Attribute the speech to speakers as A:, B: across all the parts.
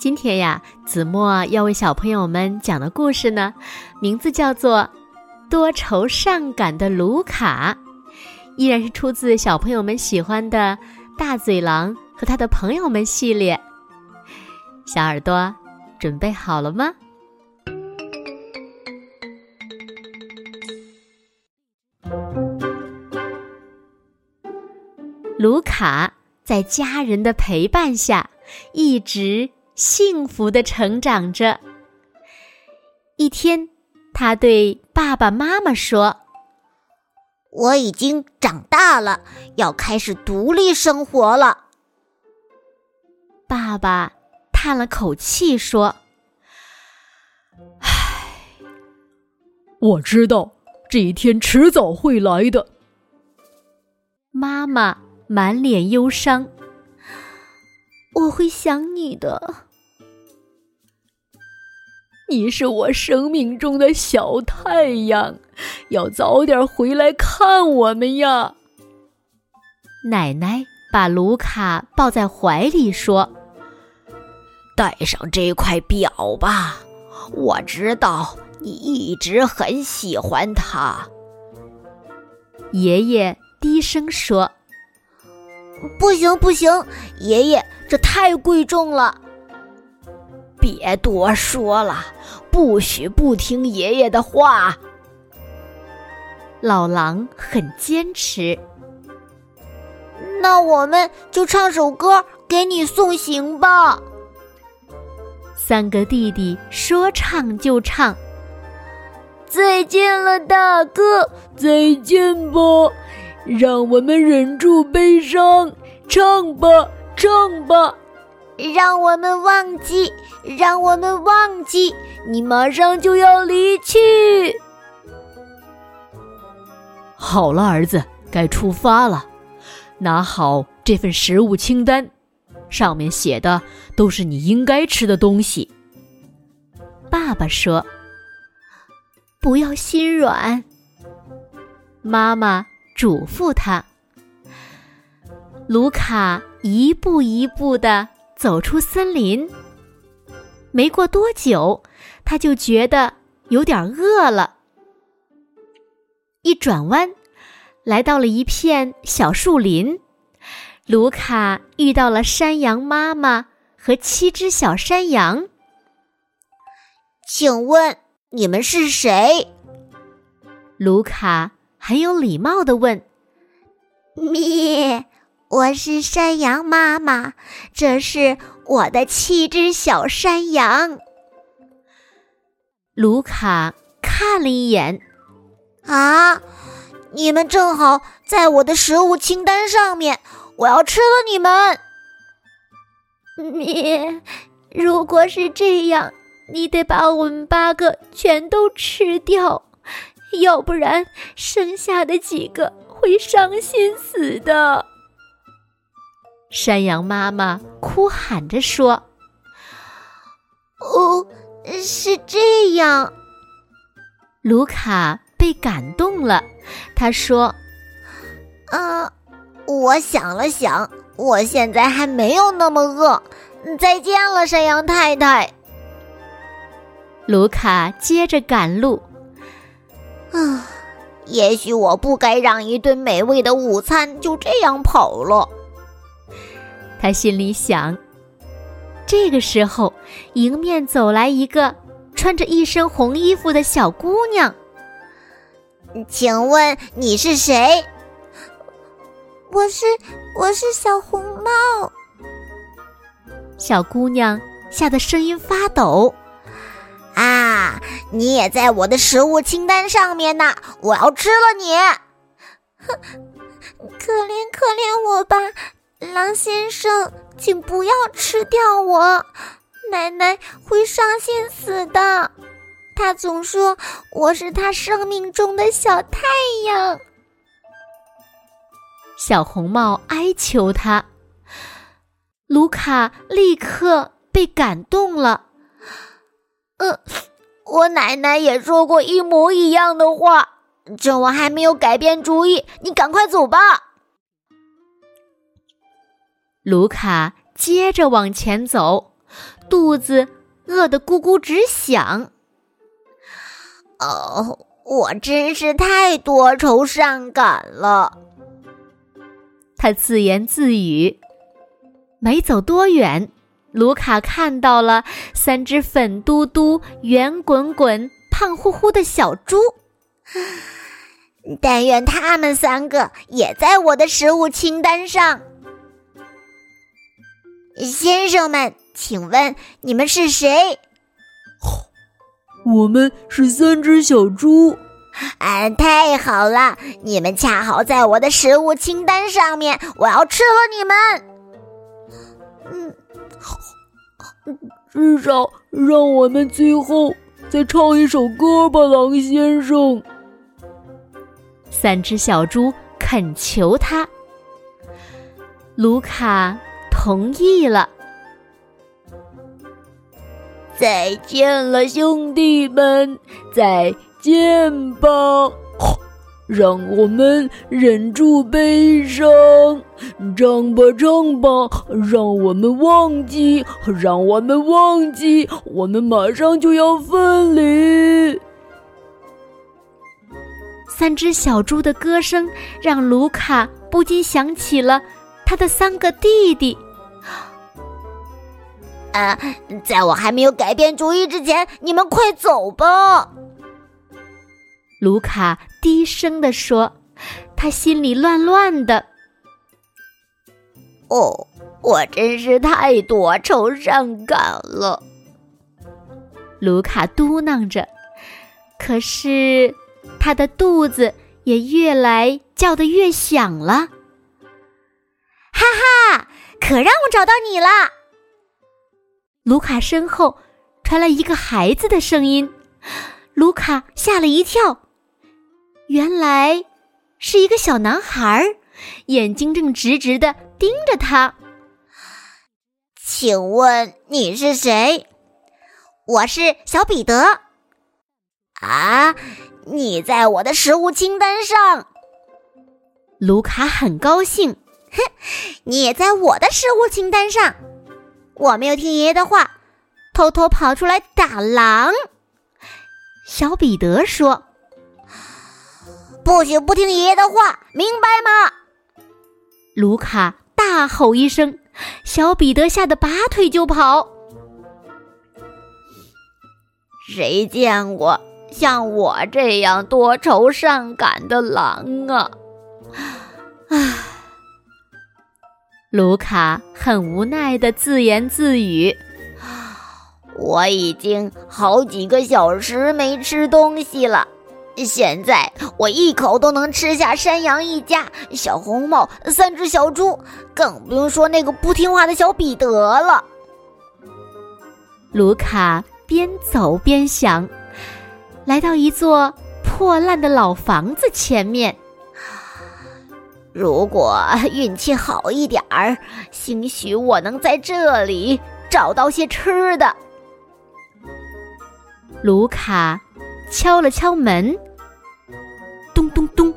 A: 今天呀，子墨要为小朋友们讲的故事呢，名字叫做《多愁善感的卢卡》，依然是出自小朋友们喜欢的《大嘴狼和他的朋友们》系列。小耳朵准备好了吗？卢卡在家人的陪伴下，一直。幸福的成长着。一天，他对爸爸妈妈说：“
B: 我已经长大了，要开始独立生活了。”
A: 爸爸叹了口气说：“
C: 唉，我知道这一天迟早会来的。”
A: 妈妈满脸忧伤：“我会想你的。”
C: 你是我生命中的小太阳，要早点回来看我们呀！
A: 奶奶把卢卡抱在怀里说：“
B: 带上这块表吧，我知道你一直很喜欢它。”
A: 爷爷低声说：“
B: 不行不行，爷爷，这太贵重了。”别多说了，不许不听爷爷的话。
A: 老狼很坚持。
B: 那我们就唱首歌给你送行吧。
A: 三个弟弟说唱就唱。
B: 再见了，大哥，
C: 再见吧，让我们忍住悲伤，唱吧，唱吧。
B: 让我们忘记，让我们忘记，你马上就要离去。
C: 好了，儿子，该出发了。拿好这份食物清单，上面写的都是你应该吃的东西。
A: 爸爸说：“不要心软。”妈妈嘱咐他。卢卡一步一步的。走出森林，没过多久，他就觉得有点饿了。一转弯，来到了一片小树林，卢卡遇到了山羊妈妈和七只小山羊。
B: 请问你们是谁？
A: 卢卡很有礼貌的问：“
D: 咩。”我是山羊妈妈，这是我的七只小山羊。
A: 卢卡看了一眼，
B: 啊，你们正好在我的食物清单上面，我要吃了你们。
D: 你，如果是这样，你得把我们八个全都吃掉，要不然剩下的几个会伤心死的。
A: 山羊妈妈哭喊着说：“
B: 哦，是这样。”
A: 卢卡被感动了，他说：“
B: 啊，我想了想，我现在还没有那么饿。再见了，山羊太太。”
A: 卢卡接着赶路。
B: 啊，也许我不该让一顿美味的午餐就这样跑了。
A: 他心里想：“这个时候，迎面走来一个穿着一身红衣服的小姑娘。
B: 请问你是谁？
D: 我是我是小红帽。
A: 小姑娘吓得声音发抖。
B: 啊，你也在我的食物清单上面呢！我要吃了你！
D: 哼，可怜可怜我吧。狼先生，请不要吃掉我，奶奶会伤心死的。他总说我是他生命中的小太阳。
A: 小红帽哀求他，卢卡立刻被感动了。
B: 呃，我奶奶也说过一模一样的话。趁我还没有改变主意，你赶快走吧。
A: 卢卡接着往前走，肚子饿得咕咕直响。
B: 哦，我真是太多愁善感了。
A: 他自言自语。没走多远，卢卡看到了三只粉嘟嘟、圆滚滚、胖乎乎的小猪。
B: 但愿他们三个也在我的食物清单上。先生们，请问你们是谁？
C: 我们是三只小猪。
B: 啊，太好了！你们恰好在我的食物清单上面，我要吃了你
C: 们。嗯，至少让我们最后再唱一首歌吧，狼先生。
A: 三只小猪恳求他，卢卡同意了。
B: 再见了，兄弟们，再见吧！
C: 让我们忍住悲伤，唱吧唱吧，让我们忘记，让我们忘记，我们马上就要分离。
A: 三只小猪的歌声让卢卡不禁想起了他的三个弟弟。
B: 啊，在我还没有改变主意之前，你们快走吧！
A: 卢卡低声地说，他心里乱乱的。
B: 哦，我真是太多愁善感了。
A: 卢卡嘟囔着，可是。他的肚子也越来叫得越响了。
B: 哈哈，可让我找到你了！
A: 卢卡身后传来一个孩子的声音，卢卡吓了一跳，原来是一个小男孩，眼睛正直直的盯着他。
B: 请问你是谁？我是小彼得。啊。你在我的食物清单上，
A: 卢卡很高兴。
B: 哼，你也在我的食物清单上。我没有听爷爷的话，偷偷跑出来打狼。
A: 小彼得说：“
B: 不许不听爷爷的话，明白吗？”
A: 卢卡大吼一声，小彼得吓得拔腿就跑。
B: 谁见过？像我这样多愁善感的狼啊！
A: 啊，卢卡很无奈的自言自语：“
B: 我已经好几个小时没吃东西了，现在我一口都能吃下山羊一家、小红帽、三只小猪，更不用说那个不听话的小彼得了。”
A: 卢卡边走边想。来到一座破烂的老房子前面。
B: 如果运气好一点儿，兴许我能在这里找到些吃的。
A: 卢卡敲了敲门，咚咚咚，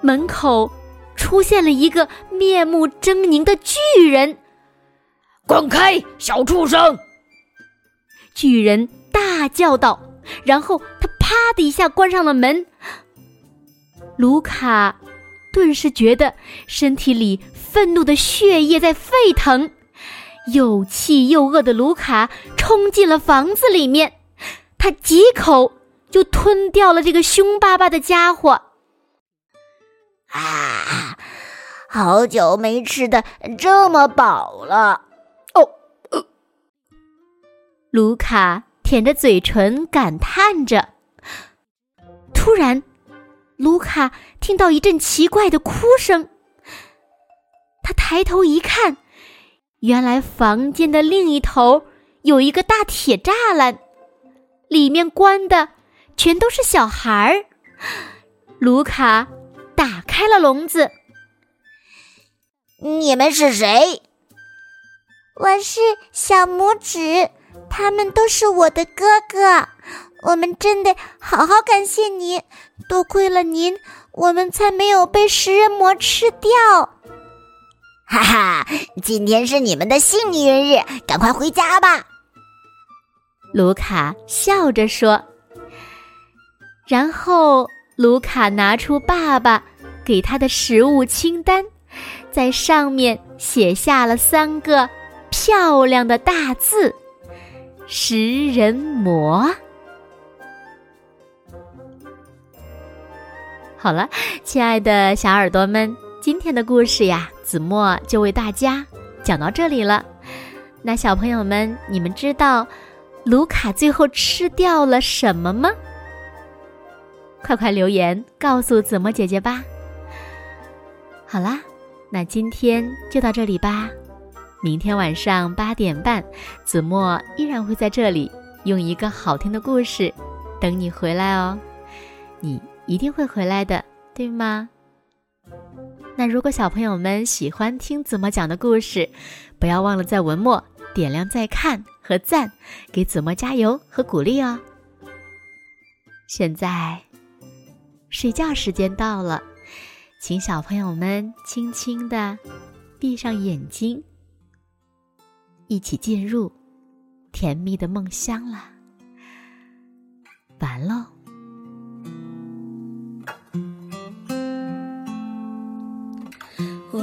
A: 门口出现了一个面目狰狞的巨人。
C: 滚开，小畜生！
A: 巨人大叫道。然后他啪的一下关上了门。卢卡顿时觉得身体里愤怒的血液在沸腾，又气又饿的卢卡冲进了房子里面，他几口就吞掉了这个凶巴巴的家伙。
B: 啊，好久没吃的这么饱了哦！
A: 卢卡。舔着嘴唇感叹着，突然，卢卡听到一阵奇怪的哭声。他抬头一看，原来房间的另一头有一个大铁栅栏，里面关的全都是小孩儿。卢卡打开了笼子。
B: 你们是谁？
D: 我是小拇指，他们都是我的哥哥。我们真得好好感谢你，多亏了您，我们才没有被食人魔吃掉。
B: 哈哈，今天是你们的幸运日，赶快回家吧。
A: 卢卡笑着说。然后，卢卡拿出爸爸给他的食物清单，在上面写下了三个漂亮的大字：“食人魔。”好了，亲爱的小耳朵们，今天的故事呀，子墨就为大家讲到这里了。那小朋友们，你们知道卢卡最后吃掉了什么吗？快快留言告诉子墨姐姐吧。好啦，那今天就到这里吧。明天晚上八点半，子墨依然会在这里用一个好听的故事等你回来哦。你。一定会回来的，对吗？那如果小朋友们喜欢听子墨讲的故事，不要忘了在文末点亮再看和赞，给子墨加油和鼓励哦。现在睡觉时间到了，请小朋友们轻轻的闭上眼睛，一起进入甜蜜的梦乡了。完喽。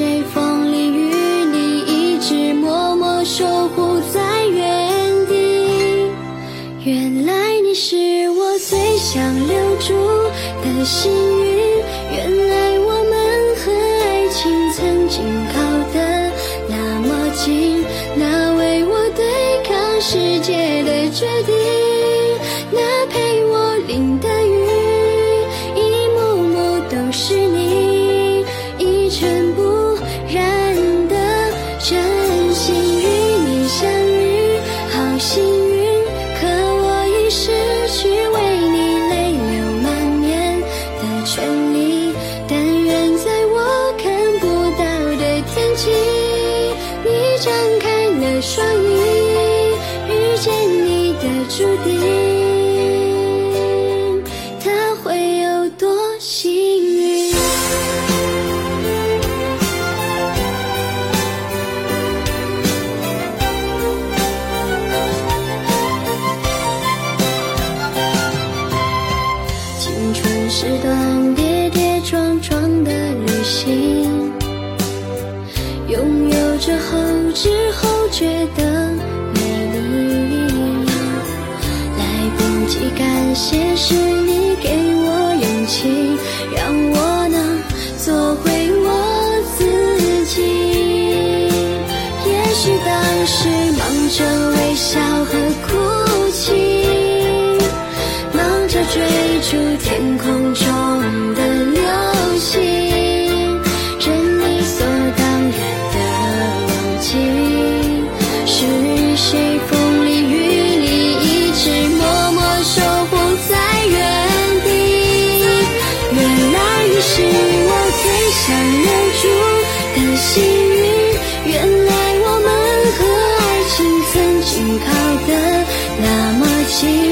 E: 谁风里雨里一直默默守护在原地？原来你是我最想留住的幸运。原来我们和爱情曾经靠得那么近，那为我对抗世界的决定，知后觉的美丽，来不及感谢，是你给我勇气，让我。记忆